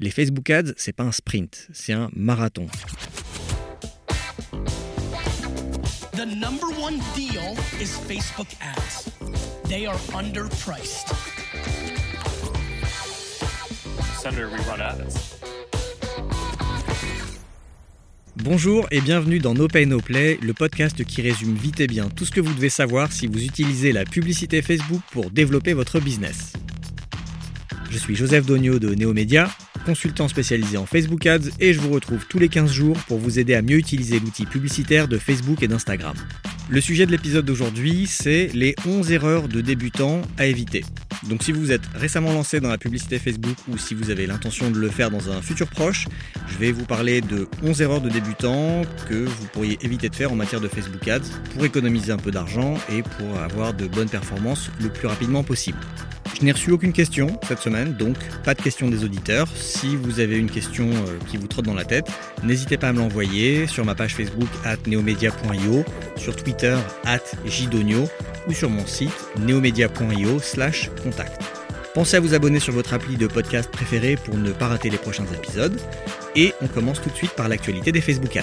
Les Facebook Ads, c'est pas un sprint, c'est un marathon. The number one deal is Facebook ads. They are underpriced. Senator, rerun ads. Bonjour et bienvenue dans No Pay No Play, le podcast qui résume vite et bien tout ce que vous devez savoir si vous utilisez la publicité Facebook pour développer votre business. Je suis Joseph Dogno de Neomédia, consultant spécialisé en Facebook Ads et je vous retrouve tous les 15 jours pour vous aider à mieux utiliser l'outil publicitaire de Facebook et d'Instagram. Le sujet de l'épisode d'aujourd'hui, c'est les 11 erreurs de débutants à éviter. Donc si vous êtes récemment lancé dans la publicité Facebook ou si vous avez l'intention de le faire dans un futur proche, je vais vous parler de 11 erreurs de débutants que vous pourriez éviter de faire en matière de Facebook Ads pour économiser un peu d'argent et pour avoir de bonnes performances le plus rapidement possible. Je n'ai reçu aucune question cette semaine, donc pas de question des auditeurs. Si vous avez une question euh, qui vous trotte dans la tête, n'hésitez pas à me l'envoyer sur ma page Facebook at neomedia.io, sur Twitter at jdonio ou sur mon site neomedia.io slash Pensez à vous abonner sur votre appli de podcast préféré pour ne pas rater les prochains épisodes. Et on commence tout de suite par l'actualité des Facebook Ads.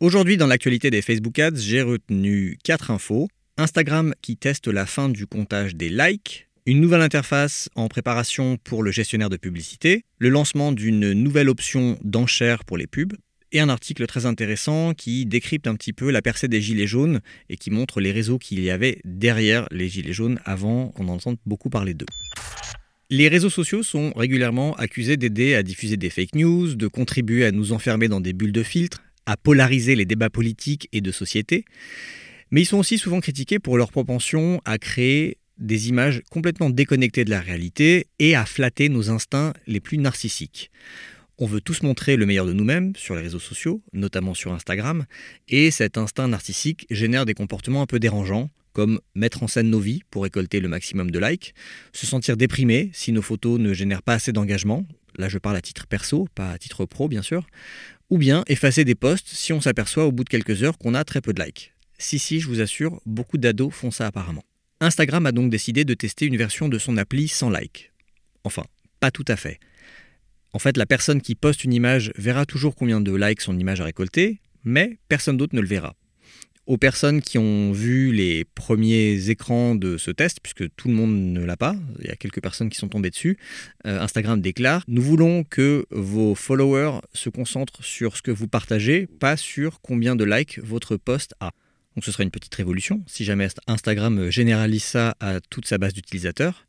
Aujourd'hui, dans l'actualité des Facebook Ads, j'ai retenu 4 infos. Instagram qui teste la fin du comptage des likes, une nouvelle interface en préparation pour le gestionnaire de publicité, le lancement d'une nouvelle option d'enchère pour les pubs, et un article très intéressant qui décrypte un petit peu la percée des gilets jaunes et qui montre les réseaux qu'il y avait derrière les gilets jaunes avant qu'on entende beaucoup parler d'eux. Les réseaux sociaux sont régulièrement accusés d'aider à diffuser des fake news, de contribuer à nous enfermer dans des bulles de filtres, à polariser les débats politiques et de société, mais ils sont aussi souvent critiqués pour leur propension à créer des images complètement déconnectées de la réalité et à flatter nos instincts les plus narcissiques. On veut tous montrer le meilleur de nous-mêmes sur les réseaux sociaux, notamment sur Instagram, et cet instinct narcissique génère des comportements un peu dérangeants, comme mettre en scène nos vies pour récolter le maximum de likes, se sentir déprimé si nos photos ne génèrent pas assez d'engagement, là je parle à titre perso, pas à titre pro bien sûr, ou bien effacer des posts si on s'aperçoit au bout de quelques heures qu'on a très peu de likes. Si, si, je vous assure, beaucoup d'ados font ça apparemment. Instagram a donc décidé de tester une version de son appli sans like. Enfin, pas tout à fait. En fait, la personne qui poste une image verra toujours combien de likes son image a récolté, mais personne d'autre ne le verra aux personnes qui ont vu les premiers écrans de ce test, puisque tout le monde ne l'a pas, il y a quelques personnes qui sont tombées dessus, euh, Instagram déclare Nous voulons que vos followers se concentrent sur ce que vous partagez, pas sur combien de likes votre post a. Donc ce serait une petite révolution si jamais Instagram généralise ça à toute sa base d'utilisateurs.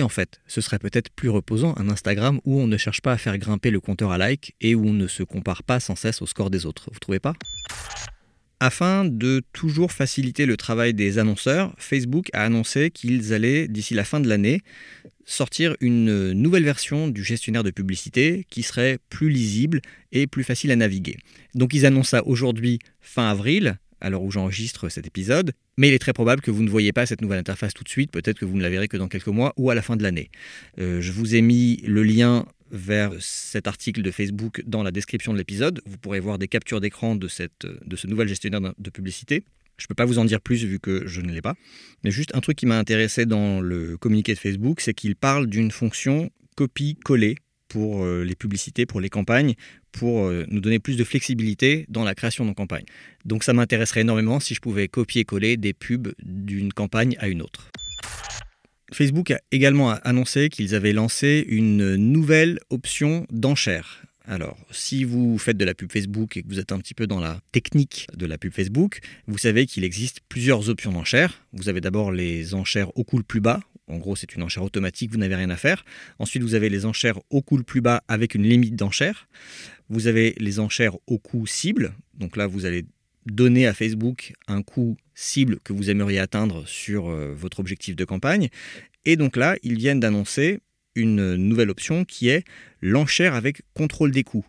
Et en fait, ce serait peut-être plus reposant un Instagram où on ne cherche pas à faire grimper le compteur à likes et où on ne se compare pas sans cesse au score des autres. Vous trouvez pas? Afin de toujours faciliter le travail des annonceurs, Facebook a annoncé qu'ils allaient, d'ici la fin de l'année, sortir une nouvelle version du gestionnaire de publicité qui serait plus lisible et plus facile à naviguer. Donc ils annoncent ça aujourd'hui fin avril, à l'heure où j'enregistre cet épisode, mais il est très probable que vous ne voyez pas cette nouvelle interface tout de suite, peut-être que vous ne la verrez que dans quelques mois ou à la fin de l'année. Euh, je vous ai mis le lien vers cet article de Facebook dans la description de l'épisode. Vous pourrez voir des captures d'écran de, de ce nouvel gestionnaire de publicité. Je ne peux pas vous en dire plus vu que je ne l'ai pas. Mais juste un truc qui m'a intéressé dans le communiqué de Facebook, c'est qu'il parle d'une fonction copie-coller pour euh, les publicités, pour les campagnes, pour euh, nous donner plus de flexibilité dans la création de nos campagnes. Donc ça m'intéresserait énormément si je pouvais copier-coller des pubs d'une campagne à une autre. Facebook a également annoncé qu'ils avaient lancé une nouvelle option d'enchère. Alors, si vous faites de la pub Facebook et que vous êtes un petit peu dans la technique de la pub Facebook, vous savez qu'il existe plusieurs options d'enchères. Vous avez d'abord les enchères au coût le plus bas. En gros, c'est une enchère automatique, vous n'avez rien à faire. Ensuite, vous avez les enchères au coût le plus bas avec une limite d'enchère. Vous avez les enchères au coût cible. Donc là, vous allez donner à Facebook un coût cible que vous aimeriez atteindre sur euh, votre objectif de campagne. Et donc là, ils viennent d'annoncer une nouvelle option qui est l'enchère avec contrôle des coûts.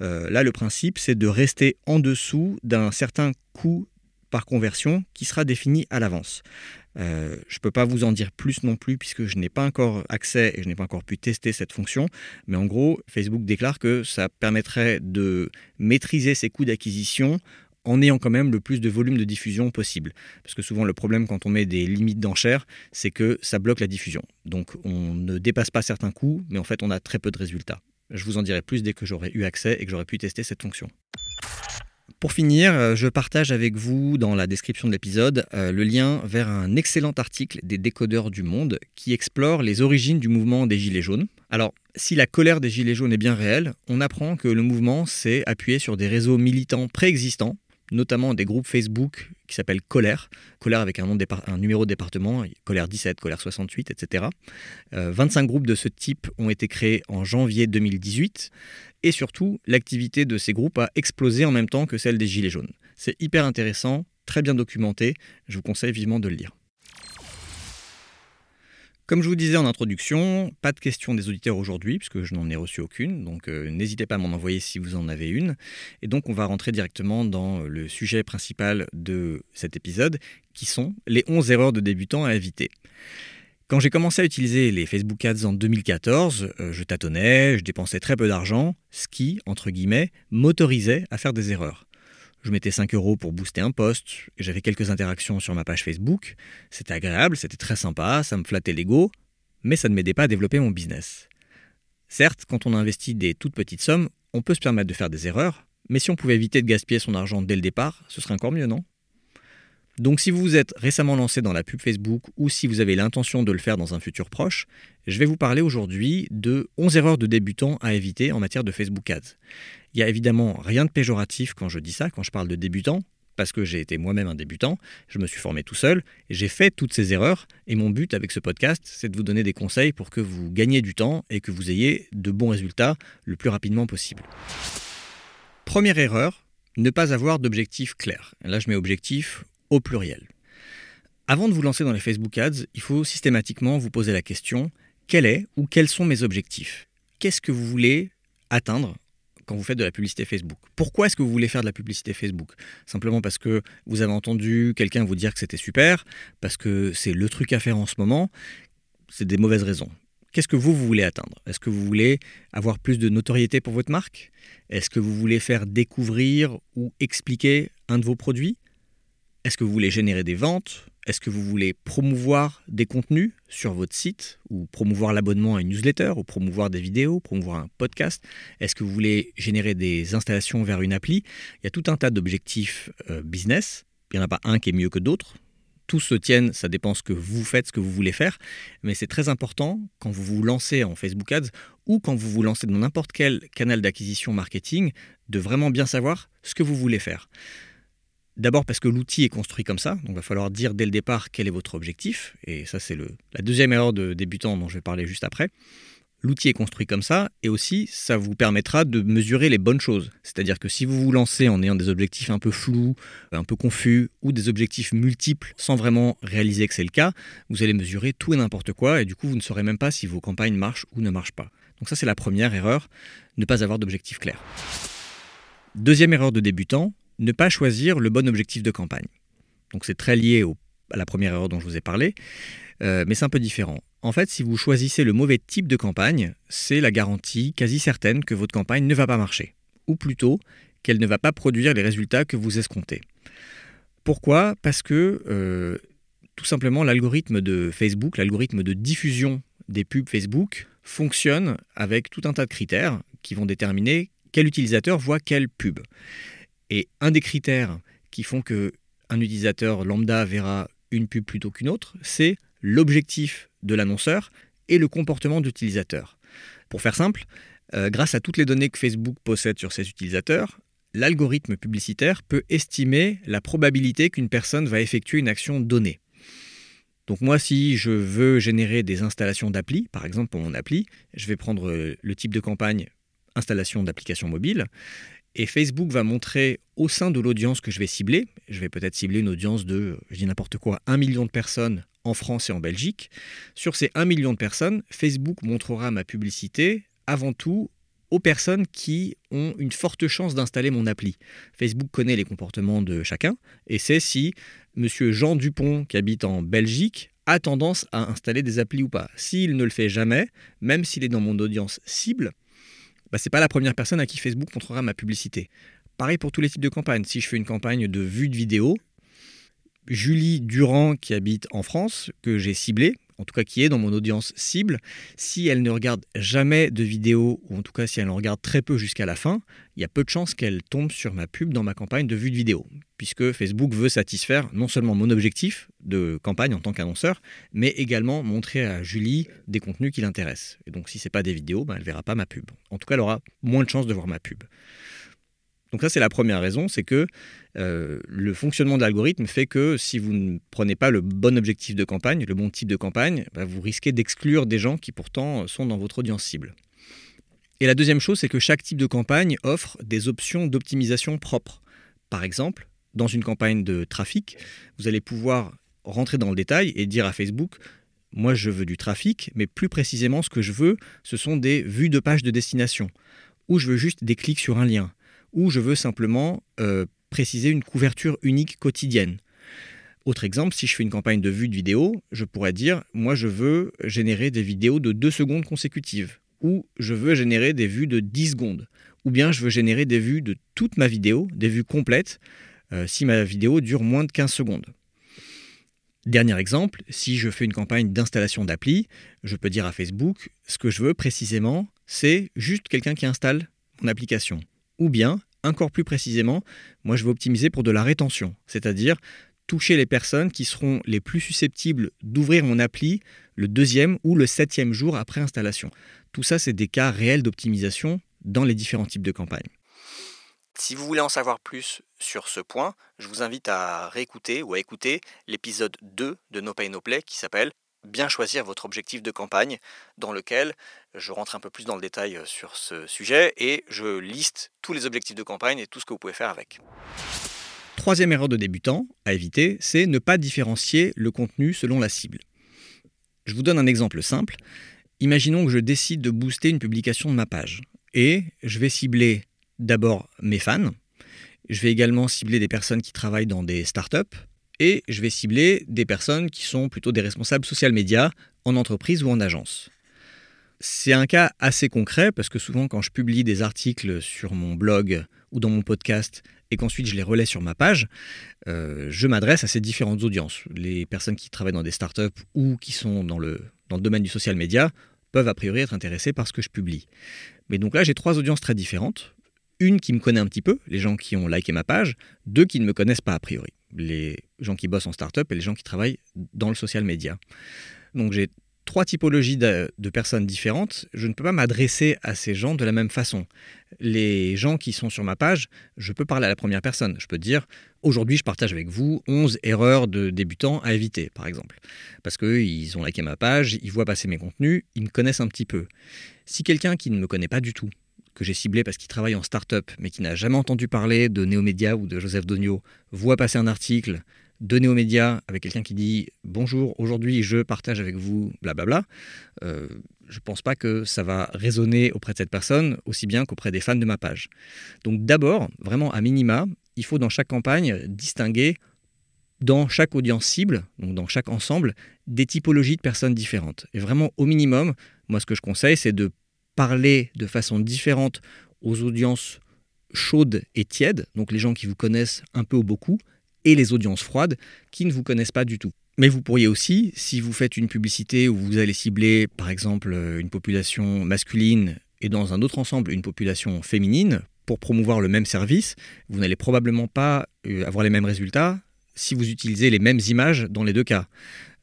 Euh, là, le principe, c'est de rester en dessous d'un certain coût par conversion qui sera défini à l'avance. Euh, je ne peux pas vous en dire plus non plus puisque je n'ai pas encore accès et je n'ai pas encore pu tester cette fonction. Mais en gros, Facebook déclare que ça permettrait de maîtriser ses coûts d'acquisition en ayant quand même le plus de volume de diffusion possible. Parce que souvent le problème quand on met des limites d'enchères, c'est que ça bloque la diffusion. Donc on ne dépasse pas certains coûts, mais en fait on a très peu de résultats. Je vous en dirai plus dès que j'aurai eu accès et que j'aurai pu tester cette fonction. Pour finir, euh, je partage avec vous dans la description de l'épisode euh, le lien vers un excellent article des décodeurs du monde qui explore les origines du mouvement des Gilets jaunes. Alors, si la colère des Gilets jaunes est bien réelle, on apprend que le mouvement s'est appuyé sur des réseaux militants préexistants notamment des groupes Facebook qui s'appellent Colère, Colère avec un, numéro de département, Colère 17, Colère 68, etc. 25 groupes de ce type ont été créés en janvier 2018 et surtout l'activité de ces groupes a explosé en même temps que celle des Gilets jaunes. C'est hyper intéressant, très bien documenté, je vous conseille vivement de le lire. Comme je vous disais en introduction, pas de questions des auditeurs aujourd'hui, puisque je n'en ai reçu aucune, donc euh, n'hésitez pas à m'en envoyer si vous en avez une. Et donc on va rentrer directement dans le sujet principal de cet épisode, qui sont les 11 erreurs de débutants à éviter. Quand j'ai commencé à utiliser les Facebook Ads en 2014, euh, je tâtonnais, je dépensais très peu d'argent, ce qui, entre guillemets, m'autorisait à faire des erreurs. Je mettais 5 euros pour booster un post, j'avais quelques interactions sur ma page Facebook. C'était agréable, c'était très sympa, ça me flattait l'ego, mais ça ne m'aidait pas à développer mon business. Certes, quand on investit des toutes petites sommes, on peut se permettre de faire des erreurs, mais si on pouvait éviter de gaspiller son argent dès le départ, ce serait encore mieux, non? Donc si vous vous êtes récemment lancé dans la pub Facebook ou si vous avez l'intention de le faire dans un futur proche, je vais vous parler aujourd'hui de 11 erreurs de débutants à éviter en matière de Facebook Ads. Il n'y a évidemment rien de péjoratif quand je dis ça, quand je parle de débutants, parce que j'ai été moi-même un débutant, je me suis formé tout seul, j'ai fait toutes ces erreurs, et mon but avec ce podcast, c'est de vous donner des conseils pour que vous gagniez du temps et que vous ayez de bons résultats le plus rapidement possible. Première erreur, ne pas avoir d'objectif clair. Là, je mets objectif pluriel. Avant de vous lancer dans les Facebook Ads, il faut systématiquement vous poser la question quel est ou quels sont mes objectifs? Qu'est-ce que vous voulez atteindre quand vous faites de la publicité Facebook? Pourquoi est-ce que vous voulez faire de la publicité Facebook? Simplement parce que vous avez entendu quelqu'un vous dire que c'était super, parce que c'est le truc à faire en ce moment. C'est des mauvaises raisons. Qu'est-ce que vous, vous voulez atteindre? Est-ce que vous voulez avoir plus de notoriété pour votre marque? Est-ce que vous voulez faire découvrir ou expliquer un de vos produits? Est-ce que vous voulez générer des ventes? Est-ce que vous voulez promouvoir des contenus sur votre site ou promouvoir l'abonnement à une newsletter ou promouvoir des vidéos, promouvoir un podcast? Est-ce que vous voulez générer des installations vers une appli? Il y a tout un tas d'objectifs euh, business. Il n'y en a pas un qui est mieux que d'autres. Tous se tiennent, ça dépend ce que vous faites, ce que vous voulez faire. Mais c'est très important quand vous vous lancez en Facebook Ads ou quand vous vous lancez dans n'importe quel canal d'acquisition marketing de vraiment bien savoir ce que vous voulez faire. D'abord parce que l'outil est construit comme ça, donc il va falloir dire dès le départ quel est votre objectif, et ça c'est la deuxième erreur de débutant dont je vais parler juste après. L'outil est construit comme ça, et aussi ça vous permettra de mesurer les bonnes choses. C'est-à-dire que si vous vous lancez en ayant des objectifs un peu flous, un peu confus, ou des objectifs multiples sans vraiment réaliser que c'est le cas, vous allez mesurer tout et n'importe quoi, et du coup vous ne saurez même pas si vos campagnes marchent ou ne marchent pas. Donc ça c'est la première erreur, ne pas avoir d'objectif clair. Deuxième erreur de débutant, ne pas choisir le bon objectif de campagne. Donc c'est très lié à la première erreur dont je vous ai parlé, euh, mais c'est un peu différent. En fait, si vous choisissez le mauvais type de campagne, c'est la garantie quasi certaine que votre campagne ne va pas marcher, ou plutôt qu'elle ne va pas produire les résultats que vous escomptez. Pourquoi? Parce que euh, tout simplement l'algorithme de Facebook, l'algorithme de diffusion des pubs Facebook fonctionne avec tout un tas de critères qui vont déterminer quel utilisateur voit quelle pub. Et un des critères qui font que un utilisateur lambda verra une pub plutôt qu'une autre, c'est l'objectif de l'annonceur et le comportement d'utilisateur. Pour faire simple, euh, grâce à toutes les données que Facebook possède sur ses utilisateurs, l'algorithme publicitaire peut estimer la probabilité qu'une personne va effectuer une action donnée. Donc moi, si je veux générer des installations d'appli, par exemple pour mon appli, je vais prendre le type de campagne installation d'application mobile, et Facebook va montrer au sein de l'audience que je vais cibler, je vais peut-être cibler une audience de, je dis n'importe quoi, 1 million de personnes en France et en Belgique. Sur ces 1 million de personnes, Facebook montrera ma publicité avant tout aux personnes qui ont une forte chance d'installer mon appli. Facebook connaît les comportements de chacun et sait si monsieur Jean Dupont, qui habite en Belgique, a tendance à installer des applis ou pas. S'il ne le fait jamais, même s'il est dans mon audience cible, bah, ce pas la première personne à qui Facebook montrera ma publicité. Pareil pour tous les types de campagnes. Si je fais une campagne de vue de vidéo, Julie Durand qui habite en France, que j'ai ciblée, en tout cas qui est dans mon audience cible, si elle ne regarde jamais de vidéo, ou en tout cas si elle en regarde très peu jusqu'à la fin, il y a peu de chances qu'elle tombe sur ma pub dans ma campagne de vue de vidéo, puisque Facebook veut satisfaire non seulement mon objectif de campagne en tant qu'annonceur, mais également montrer à Julie des contenus qui l'intéressent. Et donc si ce n'est pas des vidéos, ben, elle ne verra pas ma pub. En tout cas, elle aura moins de chances de voir ma pub. Donc ça, c'est la première raison, c'est que euh, le fonctionnement de l'algorithme fait que si vous ne prenez pas le bon objectif de campagne, le bon type de campagne, bah, vous risquez d'exclure des gens qui pourtant sont dans votre audience cible. Et la deuxième chose, c'est que chaque type de campagne offre des options d'optimisation propres. Par exemple, dans une campagne de trafic, vous allez pouvoir rentrer dans le détail et dire à Facebook, moi je veux du trafic, mais plus précisément ce que je veux, ce sont des vues de pages de destination, ou je veux juste des clics sur un lien ou je veux simplement euh, préciser une couverture unique quotidienne. Autre exemple, si je fais une campagne de vue de vidéo, je pourrais dire, moi je veux générer des vidéos de 2 secondes consécutives, ou je veux générer des vues de 10 secondes, ou bien je veux générer des vues de toute ma vidéo, des vues complètes, euh, si ma vidéo dure moins de 15 secondes. Dernier exemple, si je fais une campagne d'installation d'appli, je peux dire à Facebook, ce que je veux précisément, c'est juste quelqu'un qui installe mon application. Ou bien, encore plus précisément, moi je vais optimiser pour de la rétention, c'est-à-dire toucher les personnes qui seront les plus susceptibles d'ouvrir mon appli le deuxième ou le septième jour après installation. Tout ça, c'est des cas réels d'optimisation dans les différents types de campagnes. Si vous voulez en savoir plus sur ce point, je vous invite à réécouter ou à écouter l'épisode 2 de No Pay No Play qui s'appelle bien choisir votre objectif de campagne, dans lequel je rentre un peu plus dans le détail euh, sur ce sujet et je liste tous les objectifs de campagne et tout ce que vous pouvez faire avec. Troisième erreur de débutant à éviter, c'est ne pas différencier le contenu selon la cible. Je vous donne un exemple simple. Imaginons que je décide de booster une publication de ma page et je vais cibler d'abord mes fans. Je vais également cibler des personnes qui travaillent dans des startups, et je vais cibler des personnes qui sont plutôt des responsables social médias en entreprise ou en agence. C'est un cas assez concret parce que souvent quand je publie des articles sur mon blog ou dans mon podcast et qu'ensuite je les relais sur ma page, euh, je m'adresse à ces différentes audiences. Les personnes qui travaillent dans des startups ou qui sont dans le, dans le domaine du social média peuvent a priori être intéressées par ce que je publie. Mais donc là j'ai trois audiences très différentes. Une qui me connaît un petit peu, les gens qui ont liké ma page, deux qui ne me connaissent pas a priori les gens qui bossent en start-up et les gens qui travaillent dans le social media. Donc j'ai trois typologies de, personnes différentes. Je ne peux pas m'adresser à ces gens de la même façon. Les gens qui sont sur ma page, je peux parler à la première personne. Je peux dire, aujourd'hui, je partage avec vous 11 erreurs de débutants à éviter, par exemple. Parce qu'ils ont liké ma page, ils voient passer mes contenus, ils me connaissent un petit peu. Si quelqu'un qui ne me connaît pas du tout, que j'ai ciblé parce qu'il travaille en start-up, mais qui n'a jamais entendu parler de Néomédia ou de Joseph Dogno, voit passer un article de Néomédia avec quelqu'un qui dit Bonjour, aujourd'hui je partage avec vous, blablabla, euh, je ne pense pas que ça va résonner auprès de cette personne aussi bien qu'auprès des fans de ma page. Donc d'abord, vraiment à minima, il faut dans chaque campagne distinguer dans chaque audience cible, donc dans chaque ensemble, des typologies de personnes différentes. Et vraiment au minimum, moi ce que je conseille, c'est de parler de façon différente aux audiences chaudes et tièdes, donc les gens qui vous connaissent un peu ou beaucoup, et les audiences froides qui ne vous connaissent pas du tout. Mais vous pourriez aussi, si vous faites une publicité où vous allez cibler par exemple une population masculine et dans un autre ensemble une population féminine, pour promouvoir le même service, vous n'allez probablement pas euh, avoir les mêmes résultats si vous utilisez les mêmes images dans les deux cas.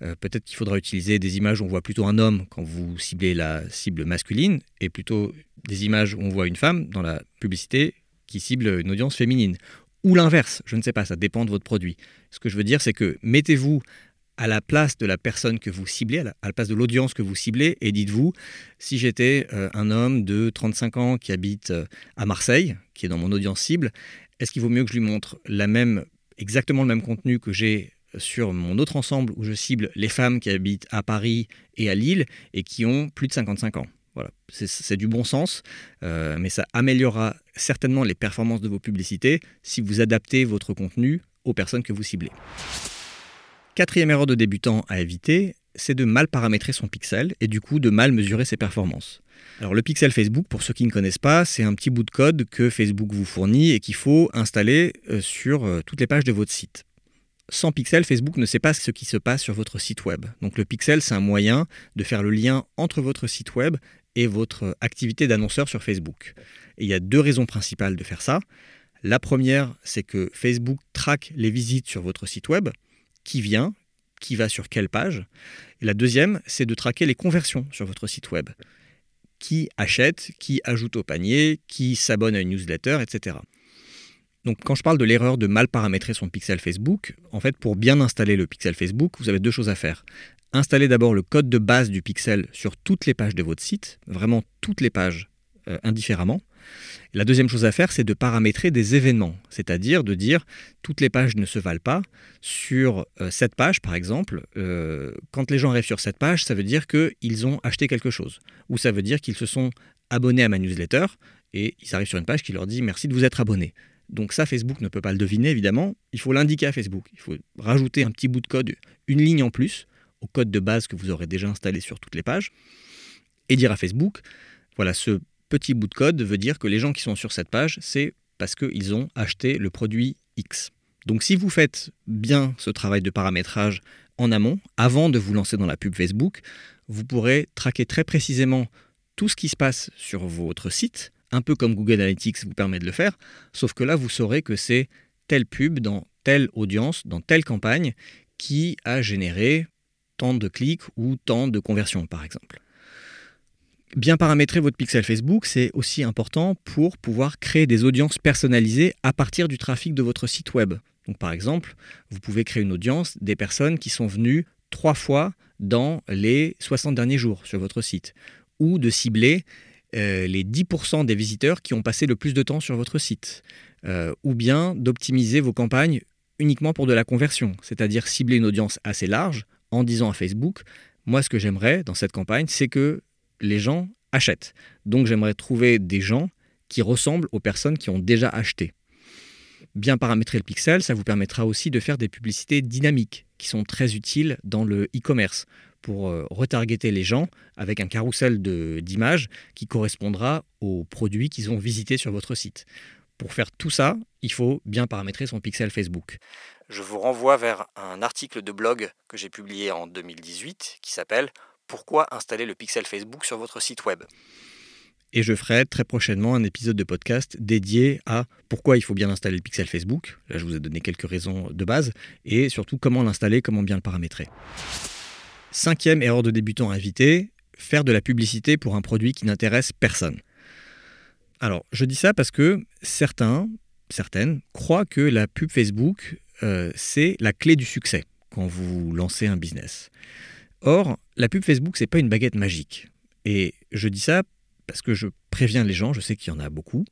Euh, peut-être qu'il faudra utiliser des images où on voit plutôt un homme quand vous ciblez la cible masculine et plutôt des images où on voit une femme dans la publicité qui cible une audience féminine. Ou l'inverse, je ne sais pas, ça dépend de votre produit. Ce que je veux dire, c'est que mettez-vous à la place de la personne que vous ciblez, à la, place de l'audience que vous ciblez, et dites-vous, si j'étais euh, un homme de 35 ans qui habite euh, à Marseille, qui est dans mon audience cible, est-ce qu'il vaut mieux que je lui montre la même, exactement le même contenu que j'ai sur mon autre ensemble où je cible les femmes qui habitent à Paris et à Lille et qui ont plus de 55 ans. Voilà, c'est du bon sens, euh, mais ça améliorera certainement les performances de vos publicités si vous adaptez votre contenu aux personnes que vous ciblez. Quatrième erreur de débutant à éviter, c'est de mal paramétrer son pixel et du coup de mal mesurer ses performances. Alors le pixel Facebook, pour ceux qui ne connaissent pas, c'est un petit bout de code que Facebook vous fournit et qu'il faut installer euh, sur euh, toutes les pages de votre site. Sans pixel, Facebook ne sait pas ce qui se passe sur votre site web. Donc le pixel, c'est un moyen de faire le lien entre votre site web et votre activité d'annonceur sur Facebook. Et il y a deux raisons principales de faire ça. La première, c'est que Facebook traque les visites sur votre site web, qui vient, qui va sur quelle page. Et la deuxième, c'est de traquer les conversions sur votre site web. Qui achète, qui ajoute au panier, qui s'abonne à une newsletter, etc. Donc quand je parle de l'erreur de mal paramétrer son pixel Facebook, en fait pour bien installer le pixel Facebook, vous avez deux choses à faire. Installez d'abord le code de base du pixel sur toutes les pages de votre site, vraiment toutes les pages euh, indifféremment. La deuxième chose à faire, c'est de paramétrer des événements, c'est-à-dire de dire toutes les pages ne se valent pas. Sur euh, cette page, par exemple, euh, quand les gens arrivent sur cette page, ça veut dire qu'ils ont acheté quelque chose, ou ça veut dire qu'ils se sont abonnés à ma newsletter et ils arrivent sur une page qui leur dit merci de vous être abonné. Donc ça, Facebook ne peut pas le deviner, évidemment. Il faut l'indiquer à Facebook. Il faut rajouter un petit bout de code, une ligne en plus, au code de base que vous aurez déjà installé sur toutes les pages, et dire à Facebook, voilà, ce petit bout de code veut dire que les gens qui sont sur cette page, c'est parce qu'ils ont acheté le produit X. Donc si vous faites bien ce travail de paramétrage en amont, avant de vous lancer dans la pub Facebook, vous pourrez traquer très précisément tout ce qui se passe sur votre site, un peu comme Google Analytics vous permet de le faire, sauf que là, vous saurez que c'est telle pub dans telle audience, dans telle campagne, qui a généré tant de clics ou tant de conversions, par exemple. Bien paramétrer votre pixel Facebook, c'est aussi important pour pouvoir créer des audiences personnalisées à partir du trafic de votre site web. Par exemple, vous pouvez créer une audience des personnes qui sont venues trois fois dans les 60 derniers jours sur votre site, ou de cibler euh, les 10% des visiteurs qui ont passé le plus de temps sur votre site, euh, ou bien d'optimiser vos campagnes uniquement pour de la conversion, c'est-à-dire cibler une audience assez large en disant à Facebook, moi ce que j'aimerais dans cette campagne, c'est que les gens achètent. Donc j'aimerais trouver des gens qui ressemblent aux personnes qui ont déjà acheté. Bien paramétrer le pixel, ça vous permettra aussi de faire des publicités dynamiques qui sont très utiles dans le e-commerce pour euh, retargeter les gens avec un carrousel d'images qui correspondra aux produits qu'ils ont visités sur votre site. Pour faire tout ça, il faut bien paramétrer son pixel Facebook. Je vous renvoie vers un article de blog que j'ai publié en 2018 qui s'appelle pourquoi installer le pixel Facebook sur votre site web. Et je ferai très prochainement un épisode de podcast dédié à pourquoi il faut bien installer le pixel Facebook. Là, je vous ai donné quelques raisons de base. Et surtout, comment l'installer, comment bien le paramétrer. Cinquième erreur de débutant à éviter, faire de la publicité pour un produit qui n'intéresse personne. Alors, je dis ça parce que certains, certaines, croient que la pub Facebook, euh, c'est la clé du succès quand vous lancez un business. Or, la pub Facebook, c'est pas une baguette magique. Et je dis ça parce que je préviens les gens, je sais qu'il y en a beaucoup.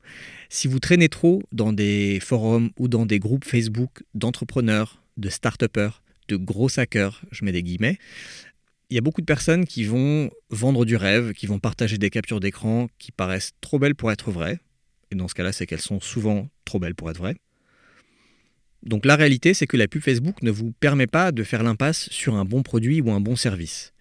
Si vous traînez trop dans des forums ou dans des groupes Facebook d'entrepreneurs, de start-upers, de gros hackers, je mets des guillemets, il y a beaucoup de personnes qui vont vendre du rêve, qui vont partager des captures d'écran qui paraissent trop belles pour être vraies. Et dans ce cas-là, c'est qu'elles sont souvent trop belles pour être vraies. Donc la réalité, c'est que la pub Facebook ne vous permet pas de faire l'impasse sur un bon produit ou un bon service.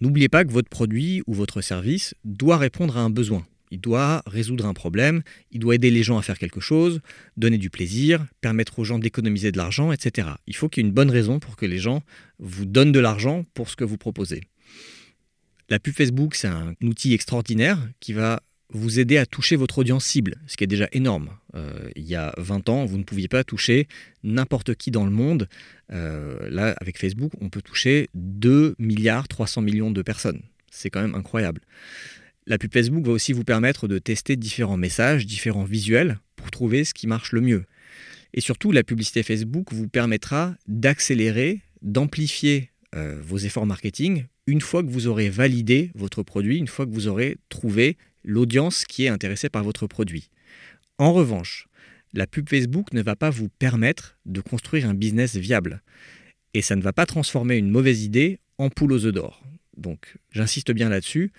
N'oubliez pas que votre produit ou votre service doit répondre à un besoin. Il doit résoudre un problème, il doit aider les gens à faire quelque chose, donner du plaisir, permettre aux gens d'économiser de l'argent, etc. Il faut qu'il y ait une bonne raison pour que les gens vous donnent de l'argent pour ce que vous proposez. La pub Facebook, c'est un outil extraordinaire qui va vous aider à toucher votre audience cible, ce qui est déjà énorme. Euh, il y a 20 ans, vous ne pouviez pas toucher n'importe qui dans le monde. Euh, là, avec Facebook, on peut toucher 2 milliards 300 millions de personnes. C'est quand même incroyable. La pub Facebook va aussi vous permettre de tester différents messages, différents visuels pour trouver ce qui marche le mieux. Et surtout, la publicité Facebook vous permettra d'accélérer, d'amplifier euh, vos efforts marketing une fois que vous aurez validé votre produit, une fois que vous aurez trouvé l'audience qui est intéressée par votre produit. En revanche, la pub Facebook ne va pas vous permettre de construire un business viable. Et ça ne va pas transformer une mauvaise idée en poule aux œufs d'or. Donc j'insiste bien là-dessus.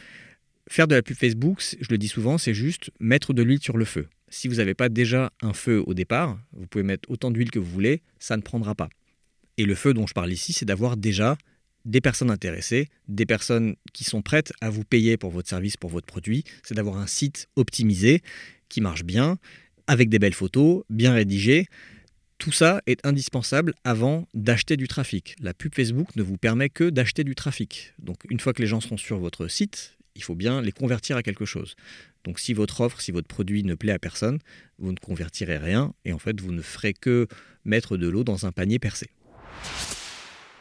Faire de la pub Facebook, je le dis souvent, c'est juste mettre de l'huile sur le feu. Si vous n'avez pas déjà un feu au départ, vous pouvez mettre autant d'huile que vous voulez, ça ne prendra pas. Et le feu dont je parle ici, c'est d'avoir déjà des personnes intéressées, des personnes qui sont prêtes à vous payer pour votre service, pour votre produit. C'est d'avoir un site optimisé qui marche bien, avec des belles photos, bien rédigé. Tout ça est indispensable avant d'acheter du trafic. La pub Facebook ne vous permet que d'acheter du trafic. Donc une fois que les gens seront sur votre site, il faut bien les convertir à quelque chose. Donc si votre offre, si votre produit ne plaît à personne, vous ne convertirez rien et en fait vous ne ferez que mettre de l'eau dans un panier percé.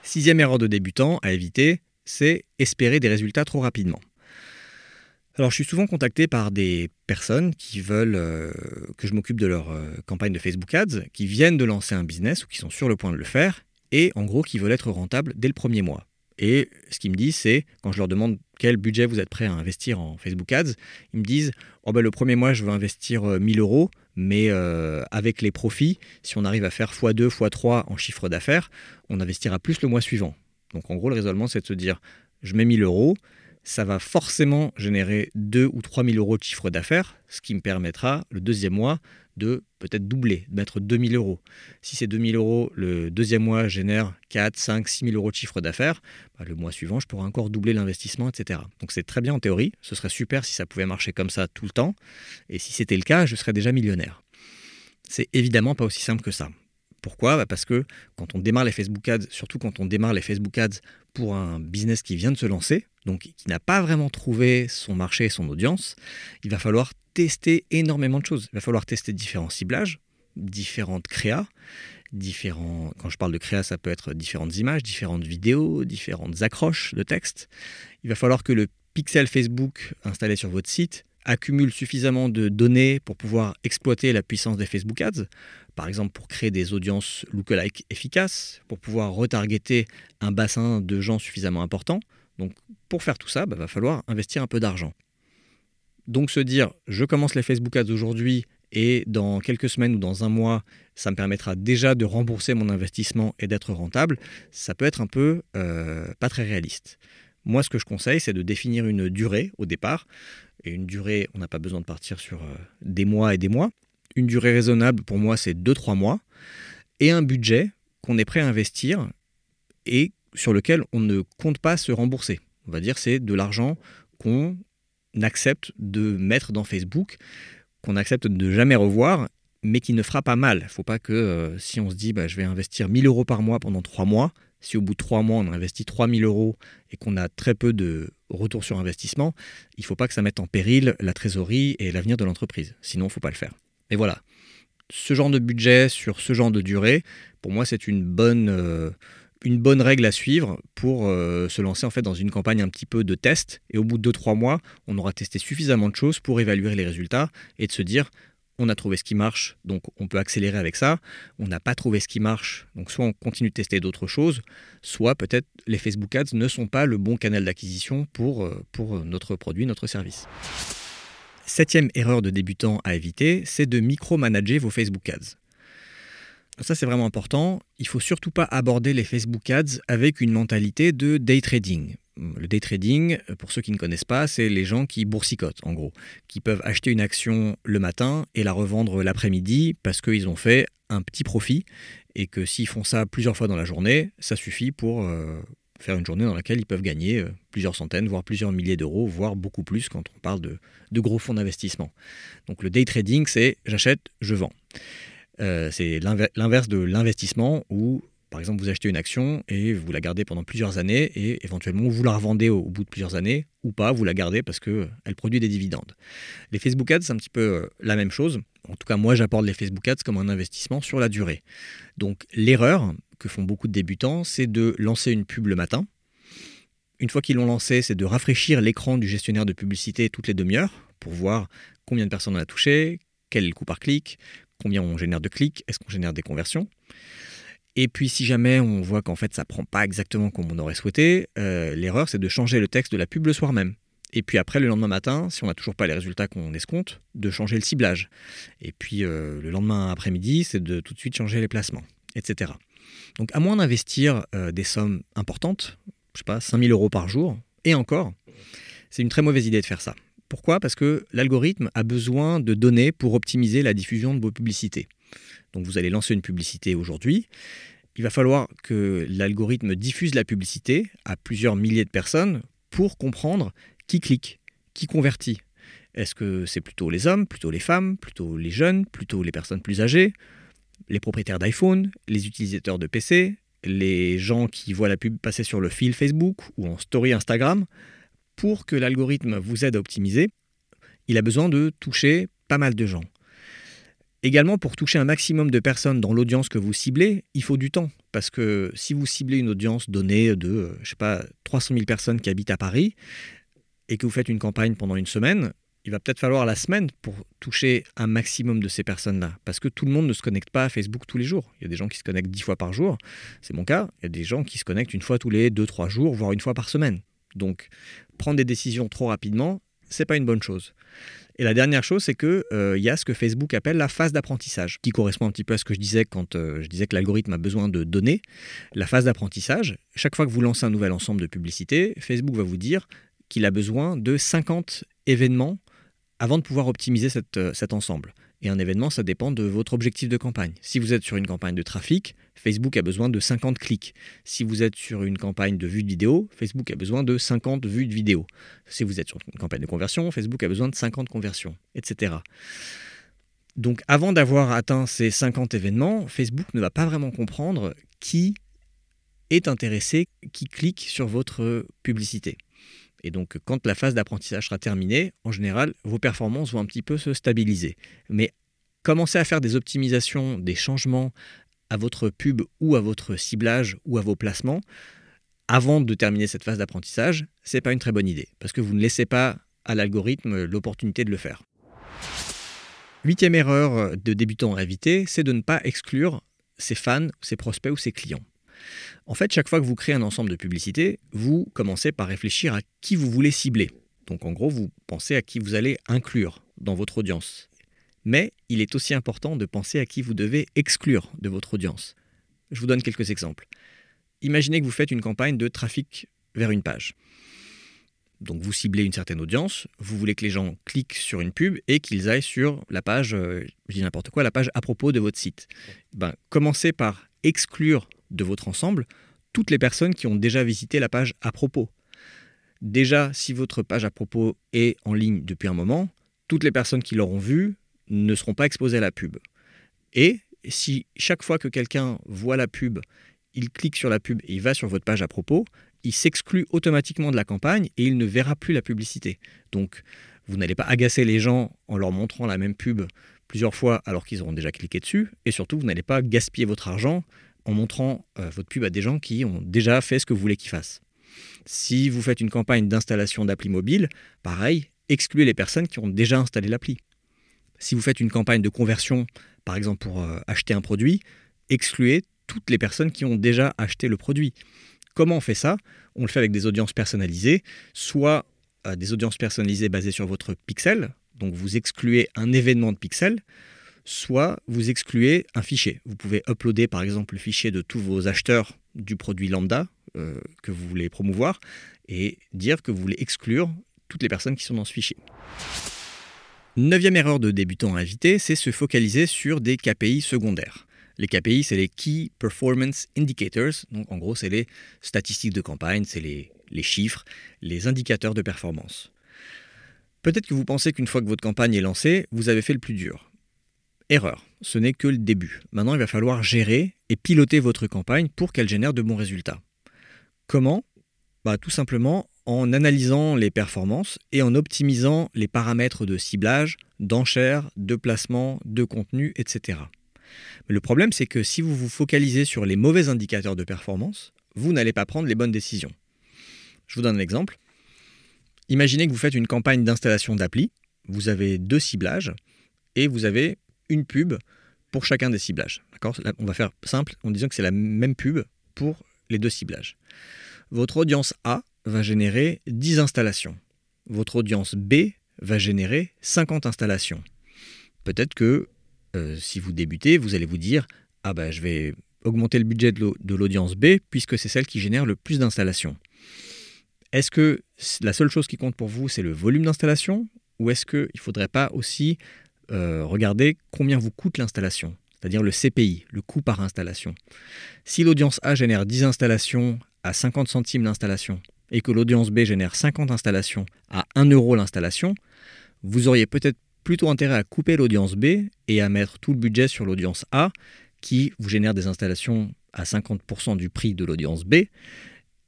Sixième erreur de débutant à éviter, c'est espérer des résultats trop rapidement. Alors je suis souvent contacté par des personnes qui veulent euh, que je m'occupe de leur euh, campagne de Facebook Ads, qui viennent de lancer un business ou qui sont sur le point de le faire, et en gros qui veulent être rentables dès le premier mois. Et ce qu'ils me disent, c'est, quand je leur demande quel budget vous êtes prêt à investir en Facebook Ads, ils me disent, oh ben, le premier mois, je veux investir 1000 euh, euros, mais avec les profits, si on arrive à faire x2, x3 en chiffre d'affaires, on investira plus le mois suivant. Donc en gros, le raisonnement, c'est de se dire, je mets 1000 euros, ça va forcément générer 2 ou 3 000 euros de chiffre d'affaires, ce qui me permettra le deuxième mois de peut-être doubler, de mettre 2 000 euros. Si ces 2 000 euros, le deuxième mois génère 4, 5, 6 000 euros de chiffre d'affaires, bah, le mois suivant, je pourrais encore doubler l'investissement, etc. Donc c'est très bien en théorie, ce serait super si ça pouvait marcher comme ça tout le temps, et si c'était le cas, je serais déjà millionnaire. C'est évidemment pas aussi simple que ça. Pourquoi bah, Parce que quand on démarre les Facebook Ads, surtout quand on démarre les Facebook Ads pour un business qui vient de se lancer, donc qui n'a pas vraiment trouvé son marché et son audience, il va falloir tester énormément de choses. Il va falloir tester différents ciblages, différentes créas, différents. Quand je parle de créa, ça peut être différentes images, différentes vidéos, différentes accroches de texte. Il va falloir que le pixel Facebook installé sur votre site accumule suffisamment de données pour pouvoir exploiter la puissance des Facebook Ads, par exemple pour créer des audiences lookalike efficaces, pour pouvoir retargeter un bassin de gens suffisamment important. Donc pour faire tout ça, il bah, va falloir investir un peu d'argent. Donc se dire, je commence les Facebook Ads aujourd'hui et dans quelques semaines ou dans un mois, ça me permettra déjà de rembourser mon investissement et d'être rentable, ça peut être un peu euh, pas très réaliste. Moi, ce que je conseille, c'est de définir une durée au départ. Et une durée, on n'a pas besoin de partir sur euh, des mois et des mois. Une durée raisonnable, pour moi, c'est 2-3 mois. Et un budget qu'on est prêt à investir et sur lequel on ne compte pas se rembourser. On va dire c'est de l'argent qu'on accepte de mettre dans Facebook, qu'on accepte de ne jamais revoir, mais qui ne fera pas mal. Il ne faut pas que euh, si on se dit bah, je vais investir 1000 euros par mois pendant 3 mois, si au bout de 3 mois on investit 3000 euros et qu'on a très peu de retour sur investissement, il ne faut pas que ça mette en péril la trésorerie et l'avenir de l'entreprise. Sinon, il ne faut pas le faire. Et voilà. Ce genre de budget sur ce genre de durée, pour moi, c'est une bonne, euh, règle à suivre pour euh, se lancer en fait dans une campagne un petit peu de test. Et au bout de 2-3 mois, on aura testé suffisamment de choses pour évaluer les résultats et de se dire on a trouvé ce qui marche, donc on peut accélérer avec ça. On n'a pas trouvé ce qui marche, donc soit on continue de tester d'autres choses, soit peut-être les Facebook Ads ne sont pas le bon canal d'acquisition pour, euh, pour notre produit, notre service. Septième erreur de débutant à éviter, c'est de micromanager vos Facebook Ads. Ça, c'est vraiment important. Il faut surtout pas aborder les Facebook Ads avec une mentalité de day trading. Le day trading, pour ceux qui ne connaissent pas, c'est les gens qui boursicotent, en gros, qui peuvent acheter une action le matin et la revendre l'après-midi parce qu'ils ont fait un petit profit et que s'ils font ça plusieurs fois dans la journée, ça suffit pour euh, faire une journée dans laquelle ils peuvent gagner euh, plusieurs centaines, voire plusieurs milliers d'euros, voire beaucoup plus quand on parle de, gros fonds d'investissement. Donc le day trading, c'est j'achète, je vends. Euh, c'est l'inverse de l'investissement où, par exemple, vous achetez une action et vous la gardez pendant plusieurs années et éventuellement vous la revendez au, bout de plusieurs années ou pas, vous la gardez parce qu'elle euh, produit des dividendes. Les Facebook Ads, c'est un petit peu euh, la même chose. En tout cas, moi, j'apporte les Facebook Ads comme un investissement sur la durée. Donc, l'erreur que font beaucoup de débutants, c'est de lancer une pub le matin. Une fois qu'ils l'ont lancé, c'est de rafraîchir l'écran du gestionnaire de publicité toutes les demi-heures pour voir combien de personnes on a touché, quel est le coût par clic, combien on génère de clics, est-ce qu'on génère des conversions. Et puis si jamais on voit qu'en fait ça prend pas exactement comme on aurait souhaité, euh, l'erreur c'est de changer le texte de la pub le soir même. Et puis après, le lendemain matin, si on n'a toujours pas les résultats qu'on escompte, de changer le ciblage. Et puis euh, le lendemain après-midi, c'est de tout de suite changer les placements, etc. Donc à moins d'investir euh, des sommes importantes, je sais pas, 5000 euros par jour, et encore, c'est une très mauvaise idée de faire ça. Pourquoi? Parce que l'algorithme a besoin de données pour optimiser la diffusion de vos publicités. Donc vous allez lancer une publicité aujourd'hui, il va falloir que l'algorithme diffuse la publicité à plusieurs milliers de personnes pour comprendre qui clique, qui convertit. Est-ce que c'est plutôt les hommes, plutôt les femmes, plutôt les jeunes, plutôt les personnes plus âgées, les propriétaires d'iPhone, les utilisateurs de PC, les gens qui voient la pub passer sur le fil Facebook ou en story Instagram? Pour que l'algorithme vous aide à optimiser, il a besoin de toucher pas mal de gens. Également, pour toucher un maximum de personnes dans l'audience que vous ciblez, il faut du temps. Parce que si vous ciblez une audience donnée de, je sais pas, 300 000 personnes qui habitent à Paris, et que vous faites une campagne pendant une semaine, il va peut-être falloir la semaine pour toucher un maximum de ces personnes-là. Parce que tout le monde ne se connecte pas à Facebook tous les jours. Il y a des gens qui se connectent 10 fois par jour. C'est mon cas. Il y a des gens qui se connectent une fois tous les 2-3 jours, voire une fois par semaine. Donc, prendre des décisions trop rapidement, c'est pas une bonne chose. Et la dernière chose, c'est qu'il euh, y a ce que Facebook appelle la phase d'apprentissage, qui correspond un petit peu à ce que je disais quand euh, je disais que l'algorithme a besoin de données. La phase d'apprentissage, chaque fois que vous lancez un nouvel ensemble de publicités, Facebook va vous dire qu'il a besoin de 50 événements avant de pouvoir optimiser euh, cet ensemble. Et un événement, ça dépend de votre objectif de campagne. Si vous êtes sur une campagne de trafic, Facebook a besoin de 50 clics. Si vous êtes sur une campagne de vue de vidéo, Facebook a besoin de 50 vues de vidéo. Si vous êtes sur une campagne de conversion, Facebook a besoin de 50 conversions, etc. Donc avant d'avoir atteint ces 50 événements, Facebook ne va pas vraiment comprendre qui est intéressé, qui clique sur votre publicité. Et donc, quand la phase d'apprentissage sera terminée, en général, vos performances vont un petit peu se stabiliser. Mais commencer à faire des optimisations, des changements à votre pub ou à votre ciblage ou à vos placements avant de terminer cette phase d'apprentissage, c'est pas une très bonne idée parce que vous ne laissez pas à l'algorithme l'opportunité de le faire. Huitième erreur de débutant à éviter, c'est de ne pas exclure ses fans, ses prospects ou ses clients. En fait, chaque fois que vous créez un ensemble de publicités, vous commencez par réfléchir à qui vous voulez cibler. Donc en gros, vous pensez à qui vous allez inclure dans votre audience. Mais il est aussi important de penser à qui vous devez exclure de votre audience. Je vous donne quelques exemples. Imaginez que vous faites une campagne de trafic vers une page. Donc vous ciblez une certaine audience, vous voulez que les gens cliquent sur une pub et qu'ils aillent sur la page, euh, je dis n'importe quoi, la page à propos de votre site. Ben, commencez par exclure de votre ensemble toutes les personnes qui ont déjà visité la page à propos. Déjà, si votre page à propos est en ligne depuis un moment, toutes les personnes qui l'auront vue ne seront pas exposées à la pub. Et si chaque fois que quelqu'un voit la pub, il clique sur la pub et il va sur votre page à propos, il s'exclut automatiquement de la campagne et il ne verra plus la publicité. Donc, vous n'allez pas agacer les gens en leur montrant la même pub plusieurs fois alors qu'ils auront déjà cliqué dessus. Et surtout, vous n'allez pas gaspiller votre argent en montrant euh, votre pub à des gens qui ont déjà fait ce que vous voulez qu'ils fassent. Si vous faites une campagne d'installation d'appli mobile, pareil, excluez les personnes qui ont déjà installé l'appli. Si vous faites une campagne de conversion, par exemple pour euh, acheter un produit, excluez toutes les personnes qui ont déjà acheté le produit. Comment on fait ça? On le fait avec des audiences personnalisées, soit euh, des audiences personnalisées basées sur votre pixel, donc vous excluez un événement de pixel, soit vous excluez un fichier. Vous pouvez uploader par exemple le fichier de tous vos acheteurs du produit lambda euh, que vous voulez promouvoir et dire que vous voulez exclure toutes les personnes qui sont dans ce fichier. Neuvième erreur de débutant à c'est se focaliser sur des KPI secondaires. Les KPI, c'est les Key Performance Indicators, donc en gros, c'est les statistiques de campagne, c'est les chiffres, les indicateurs de performance. Peut-être que vous pensez qu'une fois que votre campagne est lancée, vous avez fait le plus dur. Erreur, ce n'est que le début. Maintenant, il va falloir gérer et piloter votre campagne pour qu'elle génère de bons résultats. Comment? Bah, Tout simplement en analysant les performances et en optimisant les paramètres de ciblage, d'enchères, de placement, de contenu, etc. Mais le problème, c'est que si vous vous focalisez sur les mauvais indicateurs de performance, vous n'allez pas prendre les bonnes décisions. Je vous donne un exemple. Imaginez que vous faites une campagne d'installation d'appli, vous avez deux ciblages et vous avez une pub pour chacun des ciblages. On va faire simple en disant que c'est la même pub pour les deux ciblages. Votre audience A va générer 10 installations. Votre audience B va générer 50 installations. Peut-être que euh, si vous débutez, vous allez vous dire Ah ben je vais augmenter le budget de l'audience B puisque c'est celle qui génère le plus d'installations. Est-ce que la seule chose qui compte pour vous, c'est le volume d'installation ou est-ce qu'il ne faudrait pas aussi euh, regardez combien vous coûte l'installation. c'est-à-dire le CPI, le coût par installation. Si l'audience A génère 10 installations à 50 centimes l'installation et que l'audience B génère 50 installations à 1 euro l'installation, vous auriez peut-être plutôt intérêt à couper l'audience B et à mettre tout le budget sur l'audience A qui vous génère des installations à 50% du prix de l'audience B.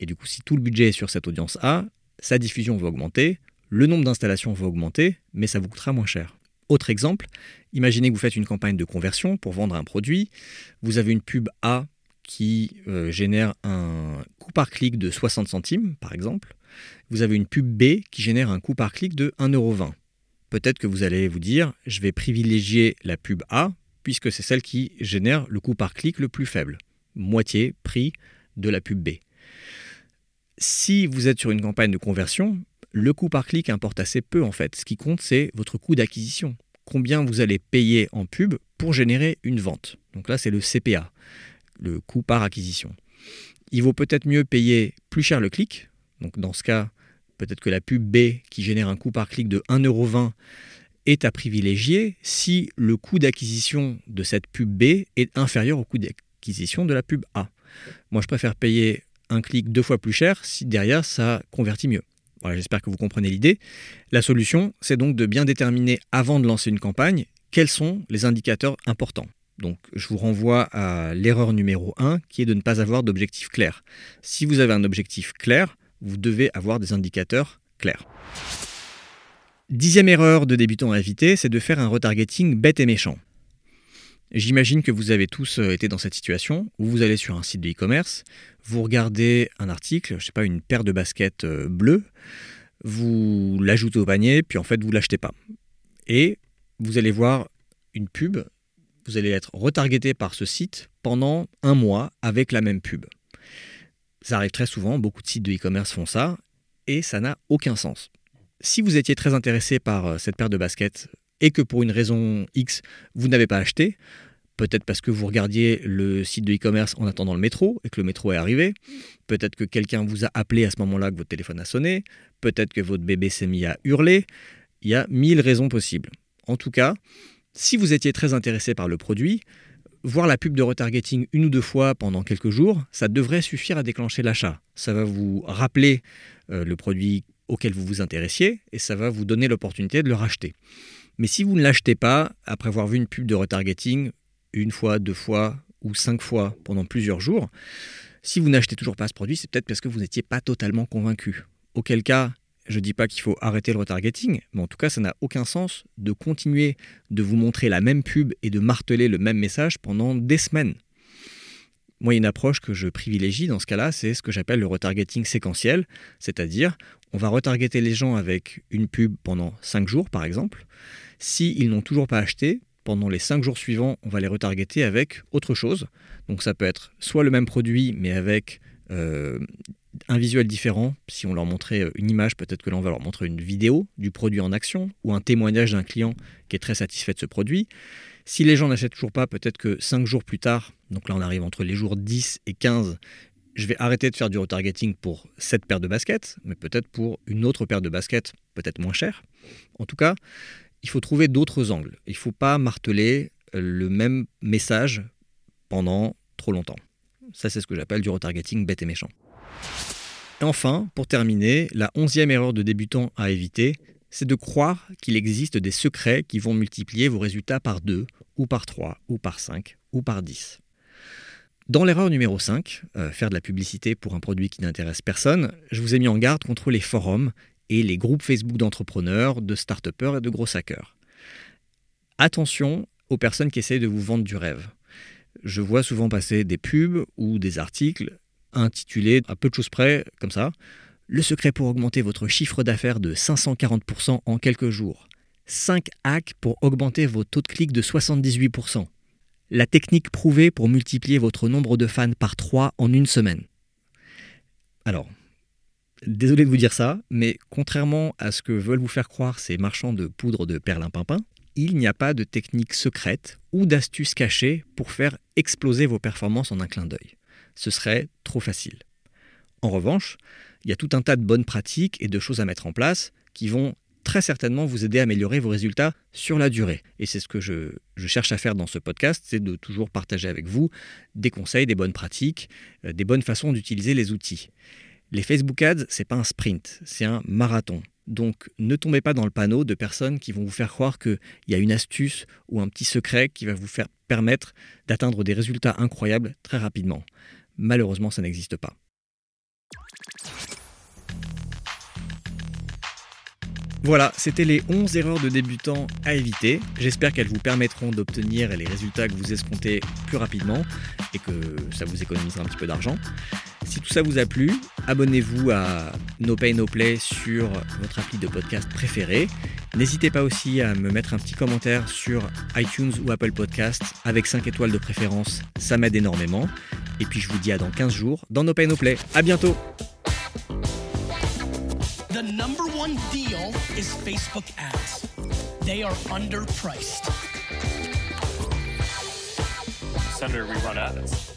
Et du coup, si tout le budget est sur cette audience A, sa diffusion va augmenter, le nombre d'installations va augmenter, mais ça vous coûtera moins cher. Autre exemple, imaginez que vous faites une campagne de conversion pour vendre un produit, vous avez une pub A qui euh, génère un coût par clic de 60 centimes, par exemple. Vous avez une pub B qui génère un coût par clic de 1,20€. Peut-être que vous allez vous dire, je vais privilégier la pub A, puisque c'est celle qui génère le coût par clic le plus faible, moitié prix de la pub B. Si vous êtes sur une campagne de conversion, le coût par clic importe assez peu en fait. Ce qui compte, c'est votre coût d'acquisition. Combien vous allez payer en pub pour générer une vente. Donc là, c'est le CPA le coût par acquisition. Il vaut peut-être mieux payer plus cher le clic. Donc dans ce cas, peut-être que la pub B qui génère un coût par clic de 1,20€ est à privilégier si le coût d'acquisition de cette pub B est inférieur au coût d'acquisition de la pub A. Moi, je préfère payer un clic deux fois plus cher si derrière ça convertit mieux. J'espère que vous comprenez l'idée. La solution, c'est donc de bien déterminer avant de lancer une campagne quels sont les indicateurs importants. Donc je vous renvoie à l'erreur numéro 1 qui est de ne pas avoir d'objectif clair. Si vous avez un objectif clair, vous devez avoir des indicateurs clairs. Dixième erreur de débutant à éviter, c'est de faire un retargeting bête et méchant. J'imagine que vous avez tous euh, été dans cette situation où vous allez sur un site de e-commerce, vous regardez un article, je sais pas, une paire de baskets euh, bleues, vous l'ajoutez au panier, puis en fait vous l'achetez pas. Et vous allez voir une pub vous allez être retargeté par ce site pendant un mois avec la même pub. Ça arrive très souvent, beaucoup de sites de e-commerce font ça, et ça n'a aucun sens. Si vous étiez très intéressé par euh, cette paire de baskets et que pour une raison X, vous n'avez pas acheté, peut-être parce que vous regardiez le site de e-commerce en attendant le métro et que le métro est arrivé, peut-être que quelqu'un vous a appelé à ce moment-là que votre téléphone a sonné, peut-être que votre bébé s'est mis à hurler, il y a mille raisons possibles. En tout cas, si vous étiez très intéressé par le produit, voir la pub de retargeting une ou deux fois pendant quelques jours, ça devrait suffire à déclencher l'achat. Ça va vous rappeler euh, le produit auquel vous vous intéressiez et ça va vous donner l'opportunité de le racheter. Mais si vous ne l'achetez pas, après avoir vu une pub de retargeting une fois, deux fois ou cinq fois pendant plusieurs jours, si vous n'achetez toujours pas ce produit, c'est peut-être parce que vous n'étiez pas totalement convaincu. Auquel cas, je ne dis pas qu'il faut arrêter le retargeting, mais en tout cas, ça n'a aucun sens de continuer de vous montrer la même pub et de marteler le même message pendant des semaines. Moi, une approche que je privilégie dans ce cas-là, c'est ce que j'appelle le retargeting séquentiel, c'est-à-dire on va retargeter les gens avec une pub pendant 5 jours, par exemple. S'ils n'ont toujours pas acheté, pendant les 5 jours suivants, on va les retargeter avec autre chose. Donc ça peut être soit le même produit, mais avec euh, un visuel différent. Si on leur montrait euh, une image, peut-être que l'on va leur montrer une vidéo du produit en action ou un témoignage d'un client qui est très satisfait de ce produit. Si les gens n'achètent toujours pas, peut-être que 5 jours plus tard, donc là on arrive entre les jours 10 et 15, je vais arrêter de faire du retargeting pour cette paire de baskets, mais peut-être pour une autre paire de baskets, peut-être moins chère. En tout cas, il faut trouver d'autres angles. Il ne faut pas marteler euh, le même message pendant trop longtemps. Ça, c'est ce que j'appelle du retargeting bête et méchant. Et enfin, pour terminer, la onzième erreur de débutant à éviter, c'est de croire qu'il existe des secrets qui vont multiplier vos résultats par 2, ou par 3, ou par 5, ou par 10. Dans l'erreur numéro 5, euh, faire de la publicité pour un produit qui n'intéresse personne, je vous ai mis en garde contre les forums et les groupes Facebook d'entrepreneurs, de start et de gros hackers. Attention aux personnes qui essayent de vous vendre du rêve. Je vois souvent passer des pubs ou des articles intitulé à peu de choses près, comme ça, Le secret pour augmenter votre chiffre d'affaires de 540% en quelques jours. 5 hacks pour augmenter vos taux de clic de 78%. La technique prouvée pour multiplier votre nombre de fans par 3 en une semaine. Alors, désolé de vous dire ça, mais contrairement à ce que veulent vous faire croire ces marchands de poudre de perlimpinpin, il n'y a pas de technique secrète ou d'astuce cachée pour faire exploser vos performances en un clin d'œil ce serait trop facile. En revanche, il y a tout un tas de bonnes pratiques et de choses à mettre en place qui vont très certainement vous aider à améliorer vos résultats sur la durée. Et c'est ce que je, cherche à faire dans ce podcast, c'est de toujours partager avec vous des conseils, des bonnes pratiques, euh, des bonnes façons d'utiliser les outils. Les Facebook Ads, c'est pas un sprint, c'est un marathon. Donc ne tombez pas dans le panneau de personnes qui vont vous faire croire qu'il y a une astuce ou un petit secret qui va vous faire permettre d'atteindre des résultats incroyables très rapidement. Malheureusement, ça n'existe pas. Voilà, c'était les 11 erreurs de débutants à éviter. J'espère qu'elles vous permettront d'obtenir les résultats que vous escomptez plus rapidement et que ça vous économisera un petit peu d'argent. Si tout ça vous a plu, abonnez-vous à No Pay No Play sur votre appli de podcast préféré. N'hésitez pas aussi à me mettre un petit commentaire sur iTunes ou Apple Podcast avec 5 étoiles de préférence, ça m'aide énormément. Et puis je vous dis à dans 15 jours dans No Pay No Play. À bientôt is Facebook ads. They are underpriced. Senator, we run ads.